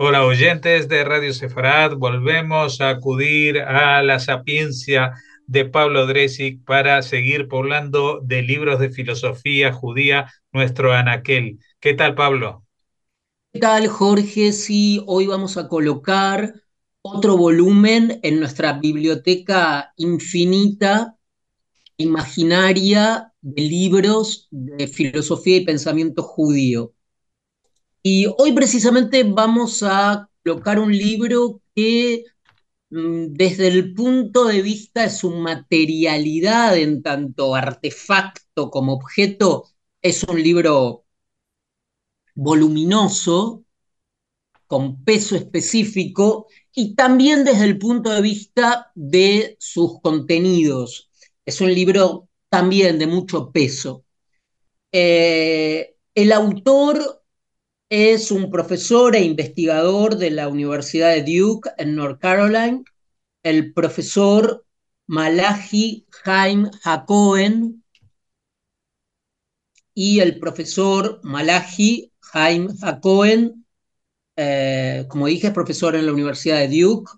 Hola oyentes de Radio Sefarad, volvemos a acudir a la sapiencia de Pablo Dresic para seguir poblando de libros de filosofía judía nuestro anaquel. ¿Qué tal, Pablo? ¿Qué tal, Jorge? Sí, hoy vamos a colocar otro volumen en nuestra biblioteca infinita, imaginaria de libros de filosofía y pensamiento judío. Y hoy precisamente vamos a colocar un libro que mm, desde el punto de vista de su materialidad en tanto artefacto como objeto, es un libro voluminoso, con peso específico, y también desde el punto de vista de sus contenidos. Es un libro también de mucho peso. Eh, el autor es un profesor e investigador de la Universidad de Duke en North Carolina, el profesor Malachi Haim Hakohen y el profesor Malachi Haim Hakohen, eh, como dije, es profesor en la Universidad de Duke.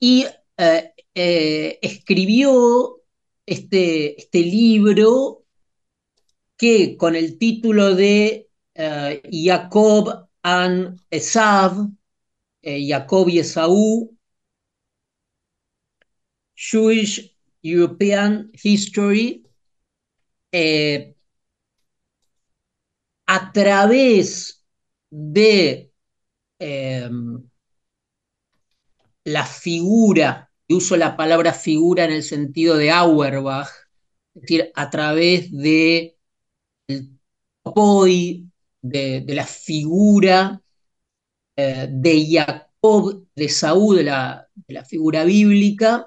Y eh, eh, escribió este, este libro que con el título de eh, Jacob and Esav, eh, Jacob y Esaú, Jewish European History, eh, a través de la figura, y uso la palabra figura en el sentido de Auerbach, es decir, a través de el de, la figura eh, de Jacob, de Saúl, de la, de la figura bíblica,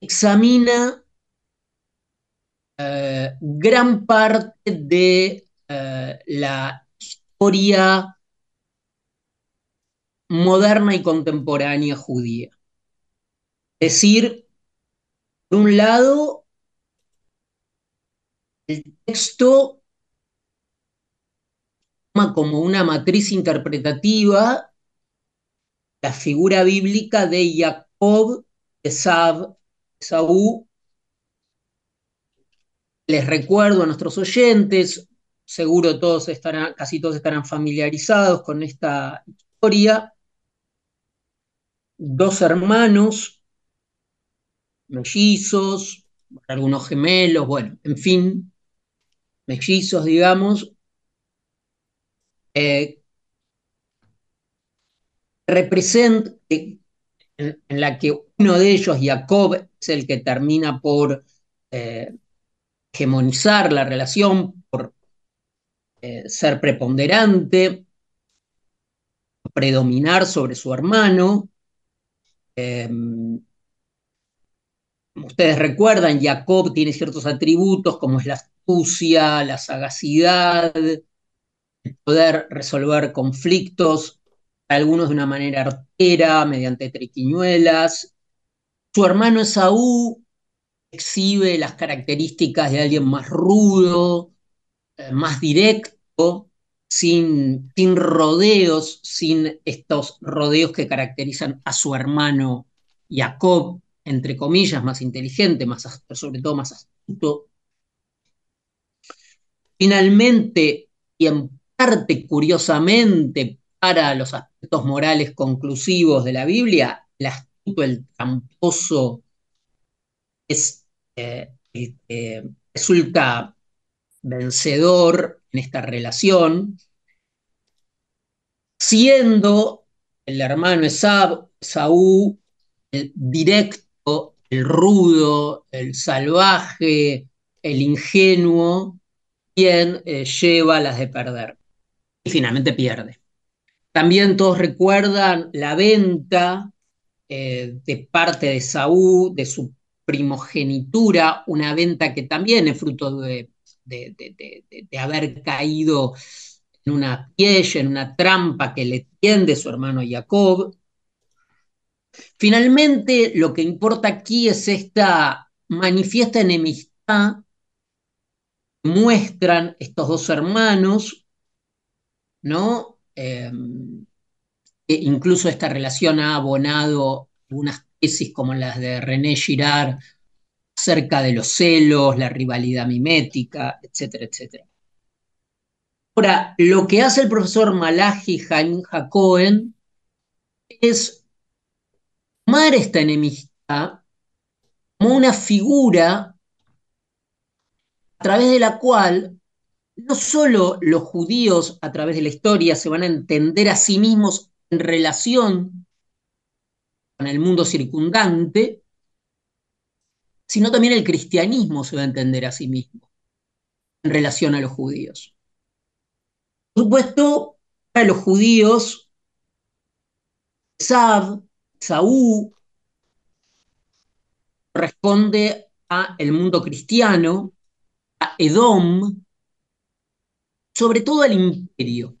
examina eh, gran parte de eh, la historia moderna y contemporánea judía. Es decir, por un lado, el texto como una matriz interpretativa la figura bíblica de Jacob, Esav, Esaú. Les recuerdo a nuestros oyentes, seguro todos estarán, casi todos estarán familiarizados con esta historia. Dos hermanos, mellizos, algunos gemelos, bueno, en fin, mellizos, digamos, eh, representa en, la que uno de ellos, Jacob, es el que termina por eh, hegemonizar la relación, por eh, ser preponderante, predominar sobre su hermano. ustedes recuerdan, Jacob tiene ciertos atributos como es la astucia, la sagacidad, poder resolver conflictos, algunos de una manera artera, mediante triquiñuelas. Su hermano Esaú exhibe las características de alguien más rudo, eh, más directo, sin, sin rodeos, sin estos rodeos que caracterizan a su hermano Jacob, entre comillas, más inteligente, más, sobre todo más astuto. Finalmente, y en curiosamente, para los aspectos morales conclusivos de la Biblia, el astuto, el tramposo, es eh, el resulta vencedor en esta relación, siendo el hermano Esab, Saúl, el directo, el rudo, el salvaje, el ingenuo, quien eh, lleva las de perder y finalmente pierde. También todos recuerdan la venta eh, de parte de Saúl, de su primogenitura, una venta que también es fruto de, haber caído en una en una trampa que le tiende su hermano Jacob. Finalmente, lo que importa aquí es esta manifiesta enemistad muestran estos dos hermanos ¿no? eh, incluso esta relación ha abonado algunas tesis como las de René Girard acerca de los celos, la rivalidad mimética, etcétera, etcétera. Ahora, lo que hace el profesor Malachi Jaime Cohen es tomar esta enemistad como una figura a través de la cual no solo los judíos a través de la historia se van a entender a sí mismos en relación con el mundo circundante, sino también el cristianismo se va a entender a sí mismo en relación a los judíos. Por supuesto, para los judíos, Sab, Saúl, corresponde a el mundo cristiano, a Edom, sobre todo al imperio.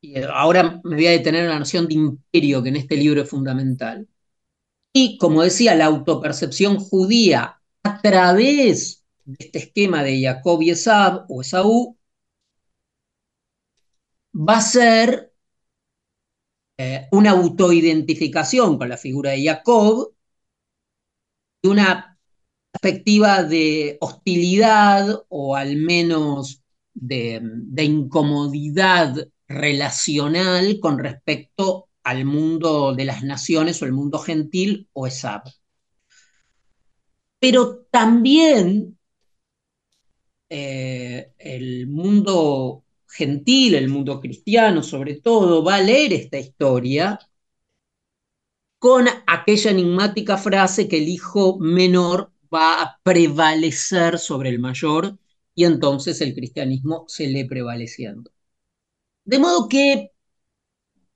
Y ahora me voy a detener en la noción de imperio, que en este libro es fundamental. Y, como decía, la autopercepción judía a través de este esquema de Jacob y Esab, o Esaú, va a ser eh, una autoidentificación con la figura de Jacob y una perspectiva de hostilidad o al menos de, incomodidad relacional con respecto al mundo de las naciones o el mundo gentil o Esab. Pero también eh, el mundo gentil, el mundo cristiano sobre todo, va a leer esta historia con aquella enigmática frase que el hijo menor va a prevalecer sobre el mayor y entonces el cristianismo se le prevaleciendo. De modo que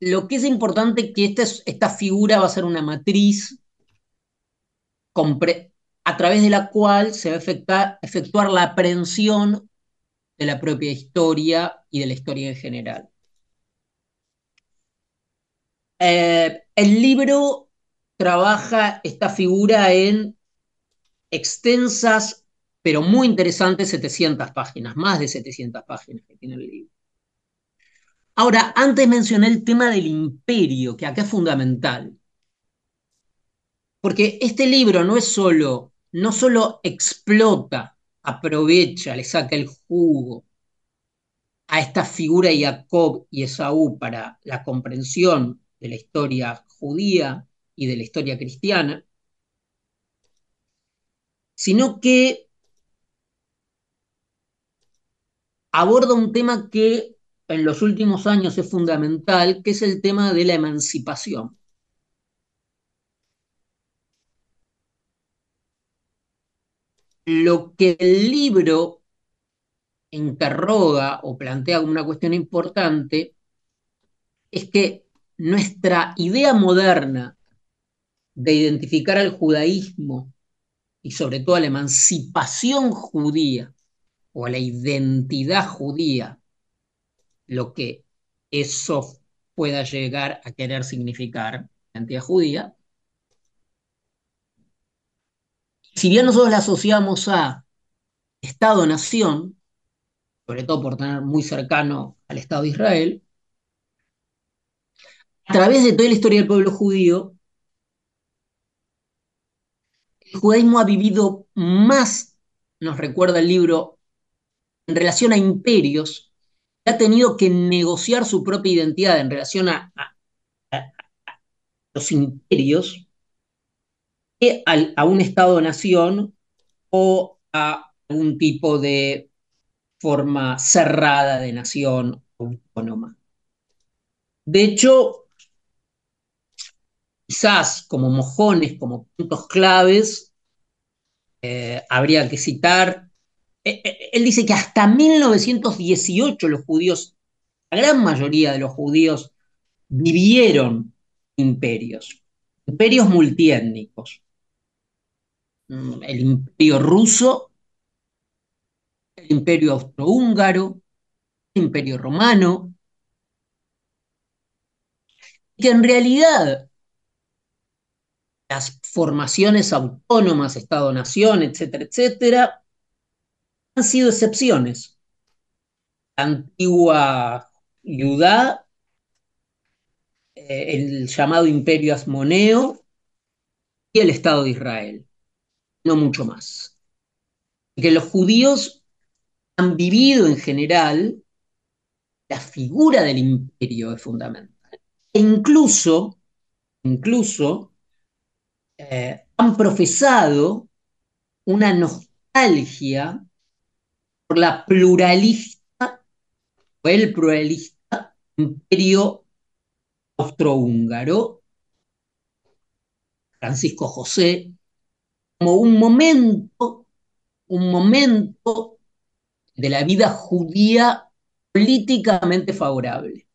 lo que es importante es que esta, esta figura va a ser una matriz a través de la cual se va a efectuar la aprehensión de la propia historia y de la historia en general. Eh, el libro trabaja esta figura en extensas, pero muy interesantes 700 páginas, más de 700 páginas que tiene el libro. Ahora, antes mencioné el tema del imperio, que acá es fundamental. Porque este libro no es solo, no solo explota aprovecha, le saca el jugo a esta figura de Jacob y Esaú para la comprensión de la historia judía y de la historia cristiana, sino que aborda un tema que en los últimos años es fundamental, que es el tema de la emancipación. Lo que el libro interroga o plantea como una cuestión importante es que nuestra idea moderna de identificar al judaísmo y sobre todo a la emancipación judía o a la identidad judía, lo que eso pueda llegar a querer significar, la identidad judía, si bien nosotros la asociamos a Estado-nación, sobre todo por tener muy cercano al Estado de Israel, a través de toda la historia del pueblo judío, el judaísmo ha vivido más, nos recuerda el libro, en relación a imperios, ha tenido que negociar su propia identidad en relación a los imperios, a, un Estado-nación o a algún tipo de forma cerrada de nación autónoma. De hecho, quizás como mojones, como puntos claves, eh, habría que citar, eh, eh, él dice que hasta 1918 los judíos, la gran mayoría de los judíos vivieron imperios, imperios multiétnicos. Mm, el imperio ruso, el imperio austrohúngaro, el imperio romano, que en realidad las formaciones autónomas, Estado-Nación, etcétera, etcétera, han sido excepciones antigua Judá, eh, el llamado Imperio Asmoneo y el Estado de Israel, no mucho más. Que los judíos han vivido en general, la figura del imperio es fundamental. E incluso, incluso, eh, han profesado una nostalgia por la pluralista o el pluralista imperio austrohúngaro, Francisco José, como un momento, un momento de la vida judía políticamente favorable.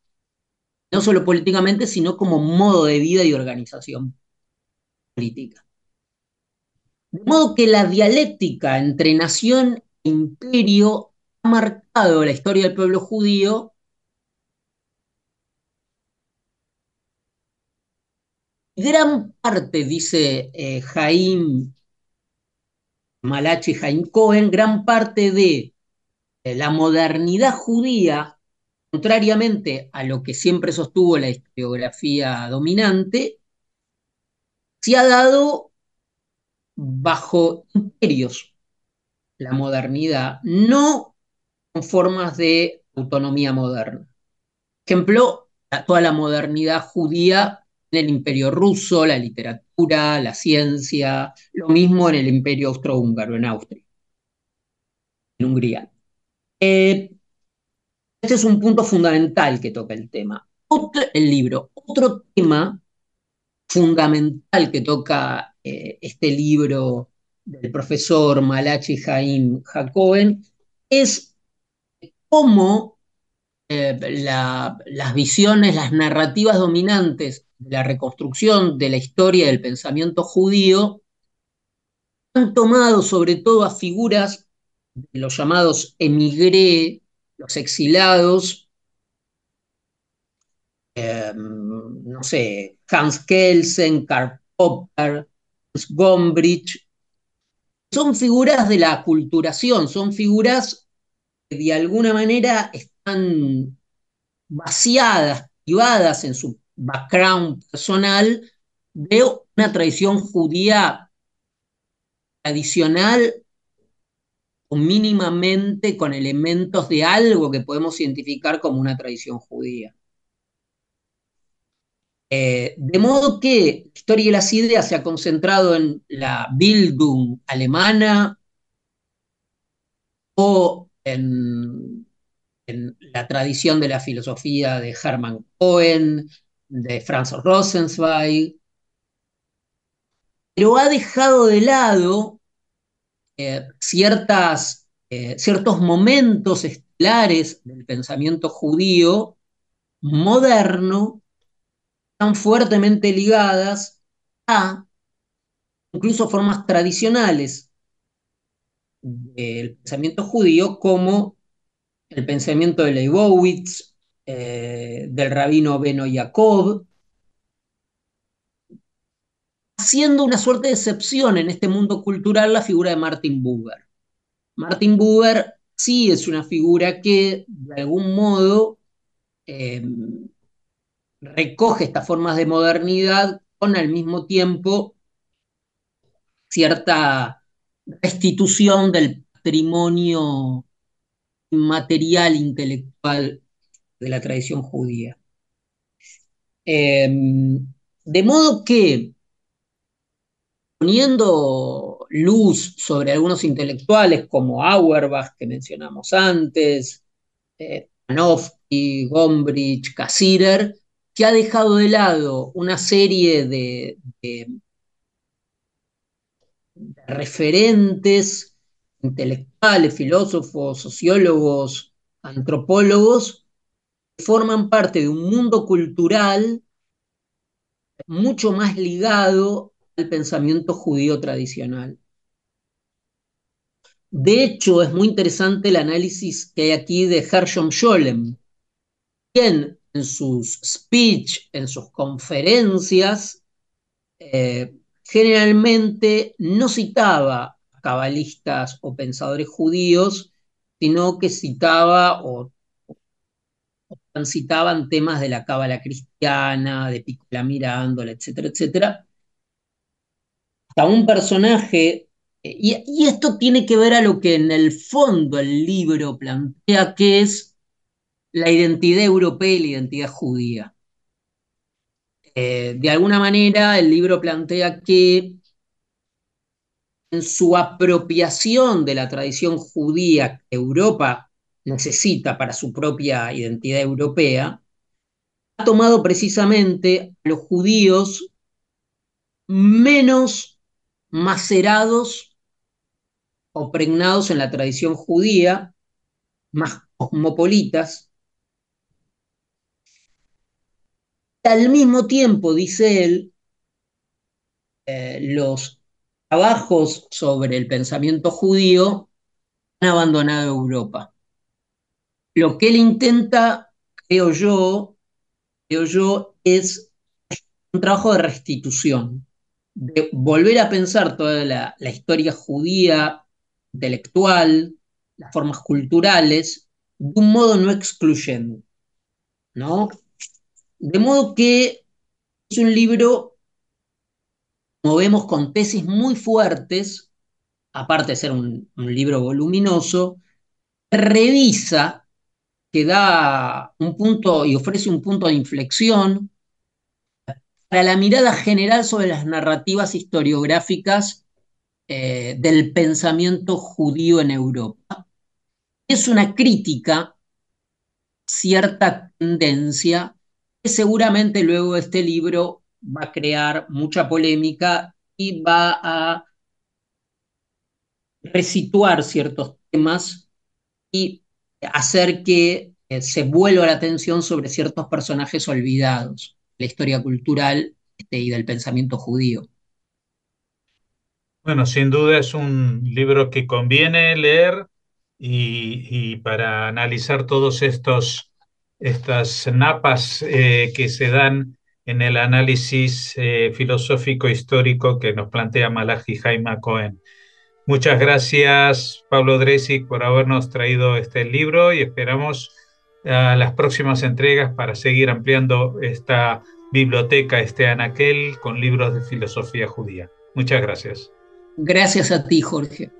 No solo políticamente, sino como modo de vida y organización política. De modo que la dialéctica entre nación e imperio ha marcado la historia del pueblo judío gran parte, dice eh, Jaime Malachi Jaime Cohen, gran parte de la modernidad judía, contrariamente a lo que siempre sostuvo la historiografía dominante, se ha dado bajo imperios la modernidad, no con formas de autonomía moderna. Ejemplo, toda la modernidad judía en el imperio ruso, la literatura, la ciencia, lo mismo en el imperio austrohúngaro, en Austria, en Hungría. Eh, este es un punto fundamental que toca el tema. el libro. Otro tema fundamental que toca eh, este libro del profesor Malachi Jaim Jacoben es cómo eh, las visiones, las narrativas dominantes de la reconstrucción de la historia del pensamiento judío han tomado sobre todo a figuras de los llamados emigré, los exilados, em, no sé, Hans Kelsen, Karl Popper, Gombrich, son figuras de la aculturación, son figuras que de alguna manera están vaciadas, privadas en su background personal de una tradición judía tradicional o mínimamente con elementos de algo que podemos identificar como una tradición judía. Eh, de modo que historia de las ideas se ha concentrado en la Bildung alemana o en, en la tradición de la filosofía de Hermann Cohen, de Franz Rosenzweig, pero ha dejado de lado eh, ciertas, eh, ciertos momentos estelares del pensamiento judío moderno tan fuertemente ligadas a incluso formas tradicionales del pensamiento judío como el pensamiento de Leibowitz, eh, del rabino Beno Jacob, haciendo una suerte de excepción en este mundo cultural la figura de Martin Buber. Martin Buber sí es una figura que de algún modo eh, recoge estas formas de modernidad con al mismo tiempo cierta restitución del patrimonio material intelectual de la tradición judía. Em, de modo que, poniendo luz sobre algunos intelectuales como Auerbach, que mencionamos antes, eh, Panofsky, Gombrich, Cassirer, que ha dejado de lado una serie de, referentes intelectuales, filósofos, sociólogos, antropólogos, forman parte de un mundo cultural mucho más ligado al pensamiento judío tradicional. De hecho, es muy interesante el análisis que hay aquí de Hershom Scholem, quien en sus speech, en sus conferencias, eh, generalmente no citaba cabalistas o pensadores judíos, sino que citaba o transitaban temas de la cábala cristiana, de Piccola Mirándola, etcétera, etcétera. Hasta un personaje, eh, y esto tiene que ver a lo que en el fondo el libro plantea, que es la identidad europea y la identidad judía. Eh, de alguna manera, el libro plantea que en su apropiación de la tradición judía que Europa necesita para su propia identidad europea, ha tomado precisamente a los judíos menos macerados o pregnados en la tradición judía, más cosmopolitas, Al mismo tiempo, dice él, eh, los trabajos sobre el pensamiento judío han abandonado Europa. Lo que él intenta, creo yo, creo yo, es un trabajo de restitución, de volver a pensar toda la, la historia judía intelectual, las formas culturales, de un modo no excluyente, ¿no? De modo que es un libro, como vemos, con tesis muy fuertes, aparte de ser un, libro voluminoso, revisa, que da un punto y ofrece un punto de inflexión para la mirada general sobre las narrativas historiográficas eh, del pensamiento judío en Europa. Es una crítica, cierta tendencia seguramente luego este libro va a crear mucha polémica y va a resituar ciertos temas y hacer que eh, se vuelva la atención sobre ciertos personajes olvidados de la historia cultural este, y del pensamiento judío. Bueno, sin duda es un libro que conviene leer y para analizar todos estos estas napas eh, que se dan en el análisis eh, filosófico histórico que nos plantea Malachi Jaime Cohen. Muchas gracias, Pablo Dresic, por habernos traído este libro y esperamos a las próximas entregas para seguir ampliando esta biblioteca, este anaquel con libros de filosofía judía. Muchas gracias. Gracias a ti, Jorge.